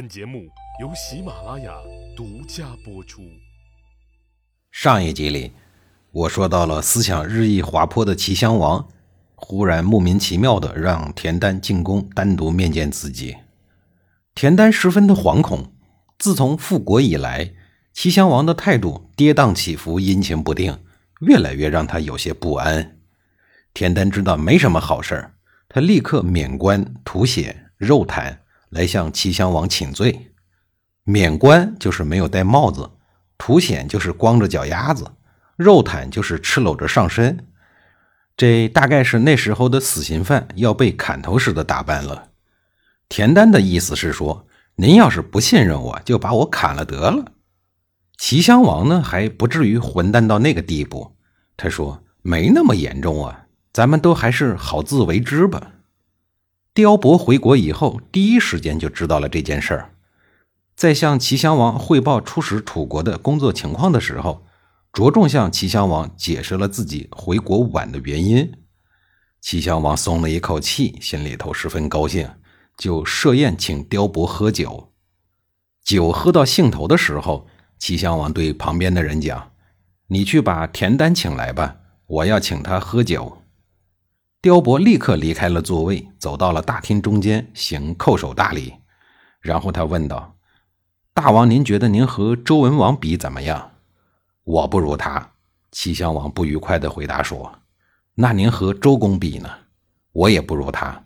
本节目由喜马拉雅独家播出。上一集里，我说到了思想日益滑坡的齐襄王，忽然莫名其妙的让田丹进宫单独面见自己。田丹十分的惶恐。自从复国以来，齐襄王的态度跌宕起伏、阴晴不定，越来越让他有些不安。田丹知道没什么好事儿，他立刻免官、吐血、肉袒来向齐襄王请罪。免官就是没有戴帽子，吐血就是光着脚丫子，肉袒就是赤裸着上身。这大概是那时候的死刑犯要被砍头时的打扮了。田丹的意思是说。您要是不信任我，就把我砍了得了。齐襄王呢，还不至于混蛋到那个地步。他说：“没那么严重啊，咱们都还是好自为之吧。”刁伯回国以后，第一时间就知道了这件事儿，在向齐襄王汇报出使楚国的工作情况的时候，着重向齐襄王解释了自己回国晚的原因。齐襄王松了一口气，心里头十分高兴。就设宴请刁伯喝酒，酒喝到兴头的时候，齐襄王对旁边的人讲：“你去把田丹请来吧，我要请他喝酒。”刁伯立刻离开了座位，走到了大厅中间，行叩首大礼。然后他问道：“大王，您觉得您和周文王比怎么样？”“我不如他。”齐襄王不愉快地回答说。“那您和周公比呢？”“我也不如他。”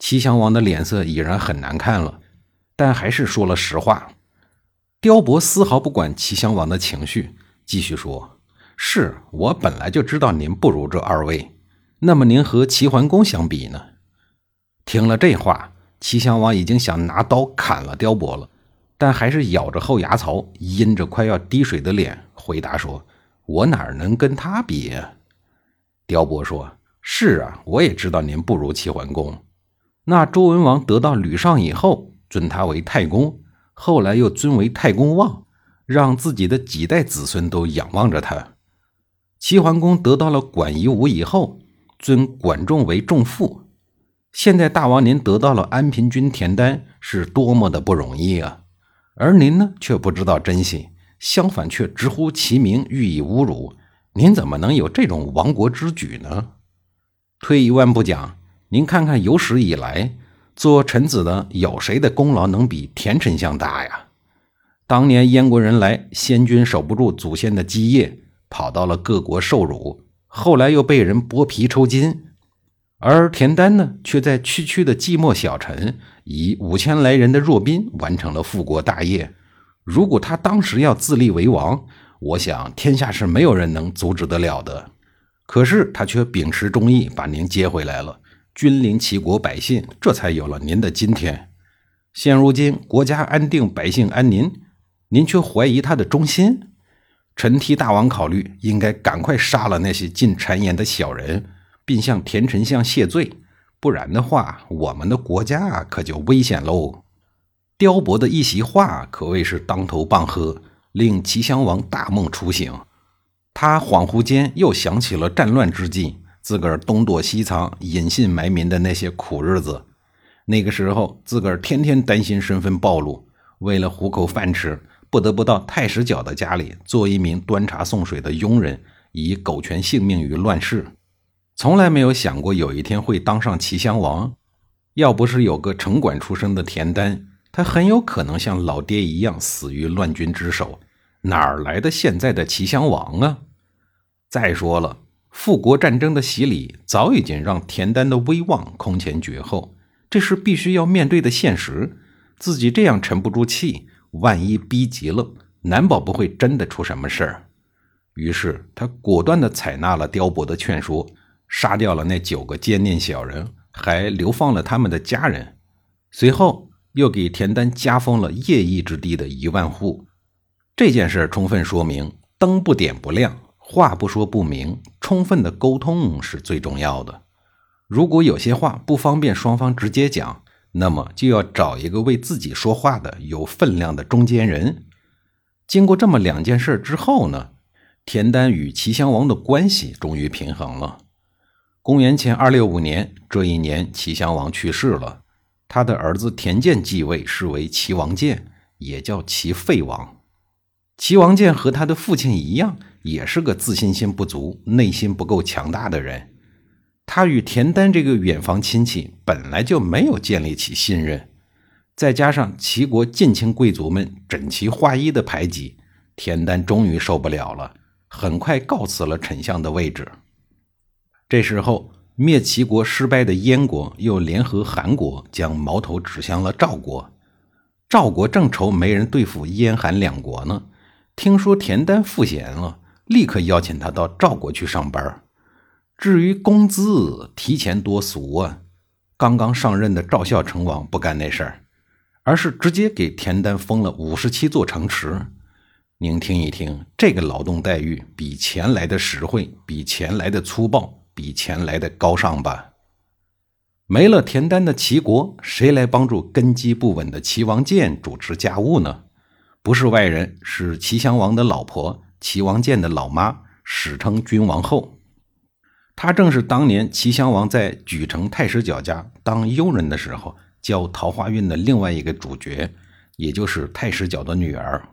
齐襄王的脸色已然很难看了，但还是说了实话。刁伯丝毫不管齐襄王的情绪，继续说：“是我本来就知道您不如这二位，那么您和齐桓公相比呢？”听了这话，齐襄王已经想拿刀砍了刁伯了，但还是咬着后牙槽，阴着快要滴水的脸回答说：“我哪能跟他比呀？”刁伯说：“是啊，我也知道您不如齐桓公。”那周文王得到吕尚以后，尊他为太公，后来又尊为太公望，让自己的几代子孙都仰望着他。齐桓公得到了管夷吾以后，尊管仲为仲父。现在大王您得到了安平君田丹，是多么的不容易啊！而您呢，却不知道珍惜，相反却直呼其名，予以侮辱。您怎么能有这种亡国之举呢？退一万步讲。您看看，有史以来做臣子的有谁的功劳能比田丞相大呀？当年燕国人来，先君守不住祖先的基业，跑到了各国受辱，后来又被人剥皮抽筋，而田丹呢，却在区区的寂寞小城，以五千来人的弱兵完成了复国大业。如果他当时要自立为王，我想天下是没有人能阻止得了的。可是他却秉持忠义，把您接回来了。君临齐国百姓，这才有了您的今天。现如今国家安定，百姓安宁，您却怀疑他的忠心。臣替大王考虑，应该赶快杀了那些进谗言的小人，并向田丞相谢罪。不然的话，我们的国家可就危险喽。刁伯的一席话可谓是当头棒喝，令齐襄王大梦初醒。他恍惚间又想起了战乱之际。自个儿东躲西藏、隐姓埋名的那些苦日子，那个时候自个儿天天担心身份暴露，为了糊口饭吃，不得不到太史角的家里做一名端茶送水的佣人，以苟全性命于乱世。从来没有想过有一天会当上齐襄王。要不是有个城管出身的田丹，他很有可能像老爹一样死于乱军之手。哪儿来的现在的齐襄王啊？再说了。复国战争的洗礼早已经让田丹的威望空前绝后，这是必须要面对的现实。自己这样沉不住气，万一逼急了，难保不会真的出什么事儿。于是他果断地采纳了刁伯的劝说，杀掉了那九个奸佞小人，还流放了他们的家人。随后又给田丹加封了业邑之地的一万户。这件事充分说明，灯不点不亮。话不说不明，充分的沟通是最重要的。如果有些话不方便双方直接讲，那么就要找一个为自己说话的有分量的中间人。经过这么两件事之后呢，田丹与齐襄王的关系终于平衡了。公元前二六五年这一年，齐襄王去世了。他的儿子田健继位，是为齐王建，也叫齐废王。齐王建和他的父亲一样，也是个自信心不足、内心不够强大的人。他与田丹这个远房亲戚本来就没有建立起信任，再加上齐国近亲贵族们整齐划一的排挤，田丹终于受不了了，很快告辞了丞相的位置。这时候，灭齐国失败的燕国又联合韩国，将矛头指向了赵国。赵国正愁没人对付燕韩两国呢。听说田丹赋闲了，立刻邀请他到赵国去上班。至于工资，提前多俗啊！刚刚上任的赵孝成王不干那事儿，而是直接给田丹封了五十七座城池。您听一听，这个劳动待遇比钱来的实惠，比钱来的粗暴，比钱来的高尚吧？没了田丹的齐国，谁来帮助根基不稳的齐王建主持家务呢？不是外人，是齐襄王的老婆，齐王建的老妈，史称君王后。她正是当年齐襄王在莒城太史角家当佣人的时候教桃花运的另外一个主角，也就是太史角的女儿。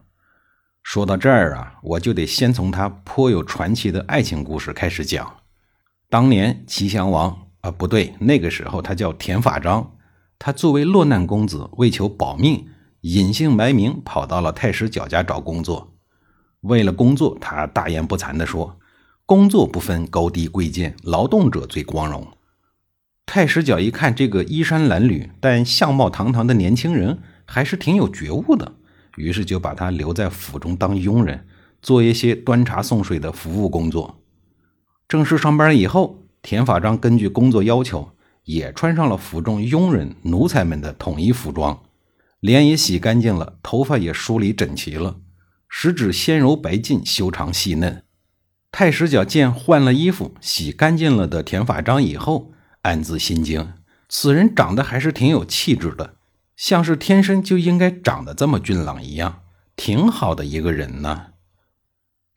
说到这儿啊，我就得先从他颇有传奇的爱情故事开始讲。当年齐襄王啊，不对，那个时候他叫田法章，他作为落难公子，为求保命。隐姓埋名跑到了太史角家找工作，为了工作，他大言不惭地说：“工作不分高低贵贱，劳动者最光荣。”太史角一看这个衣衫褴褛但相貌堂堂的年轻人，还是挺有觉悟的，于是就把他留在府中当佣人，做一些端茶送水的服务工作。正式上班以后，田法章根据工作要求，也穿上了府中佣人奴才们的统一服装。脸也洗干净了，头发也梳理整齐了，十指纤柔白净，修长细嫩。太史角见换了衣服、洗干净了的田法章以后，暗自心惊：此人长得还是挺有气质的，像是天生就应该长得这么俊朗一样，挺好的一个人呢。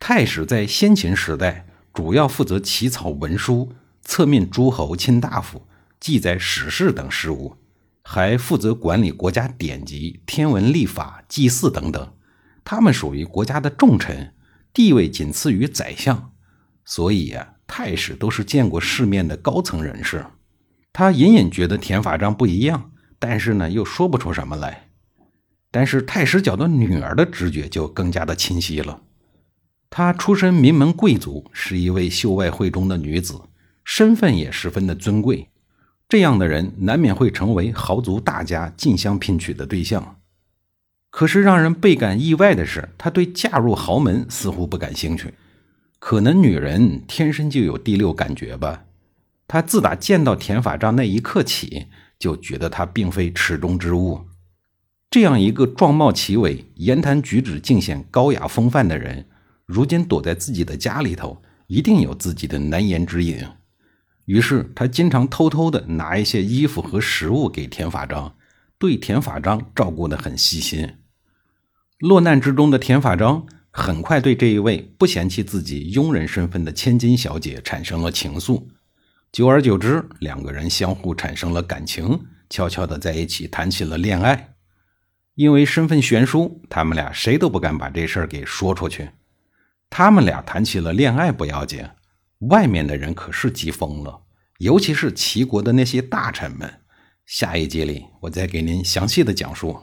太史在先秦时代主要负责起草文书、册命诸侯、卿大夫、记载史事等事务。还负责管理国家典籍、天文历法、祭祀等等，他们属于国家的重臣，地位仅次于宰相，所以啊，太史都是见过世面的高层人士。他隐隐觉得田法章不一样，但是呢，又说不出什么来。但是太史角的女儿的直觉就更加的清晰了。她出身名门贵族，是一位秀外慧中的女子，身份也十分的尊贵。这样的人难免会成为豪族大家竞相聘娶的对象。可是让人倍感意外的是，他对嫁入豪门似乎不感兴趣。可能女人天生就有第六感觉吧。他自打见到田法章那一刻起，就觉得他并非池中之物。这样一个状貌奇伟、言谈举止尽显高雅风范的人，如今躲在自己的家里头，一定有自己的难言之隐。于是他经常偷偷的拿一些衣服和食物给田法章，对田法章照顾得很细心。落难之中的田法章很快对这一位不嫌弃自己佣人身份的千金小姐产生了情愫，久而久之，两个人相互产生了感情，悄悄的在一起谈起了恋爱。因为身份悬殊，他们俩谁都不敢把这事儿给说出去。他们俩谈起了恋爱不要紧。外面的人可是急疯了，尤其是齐国的那些大臣们。下一集里，我再给您详细的讲述。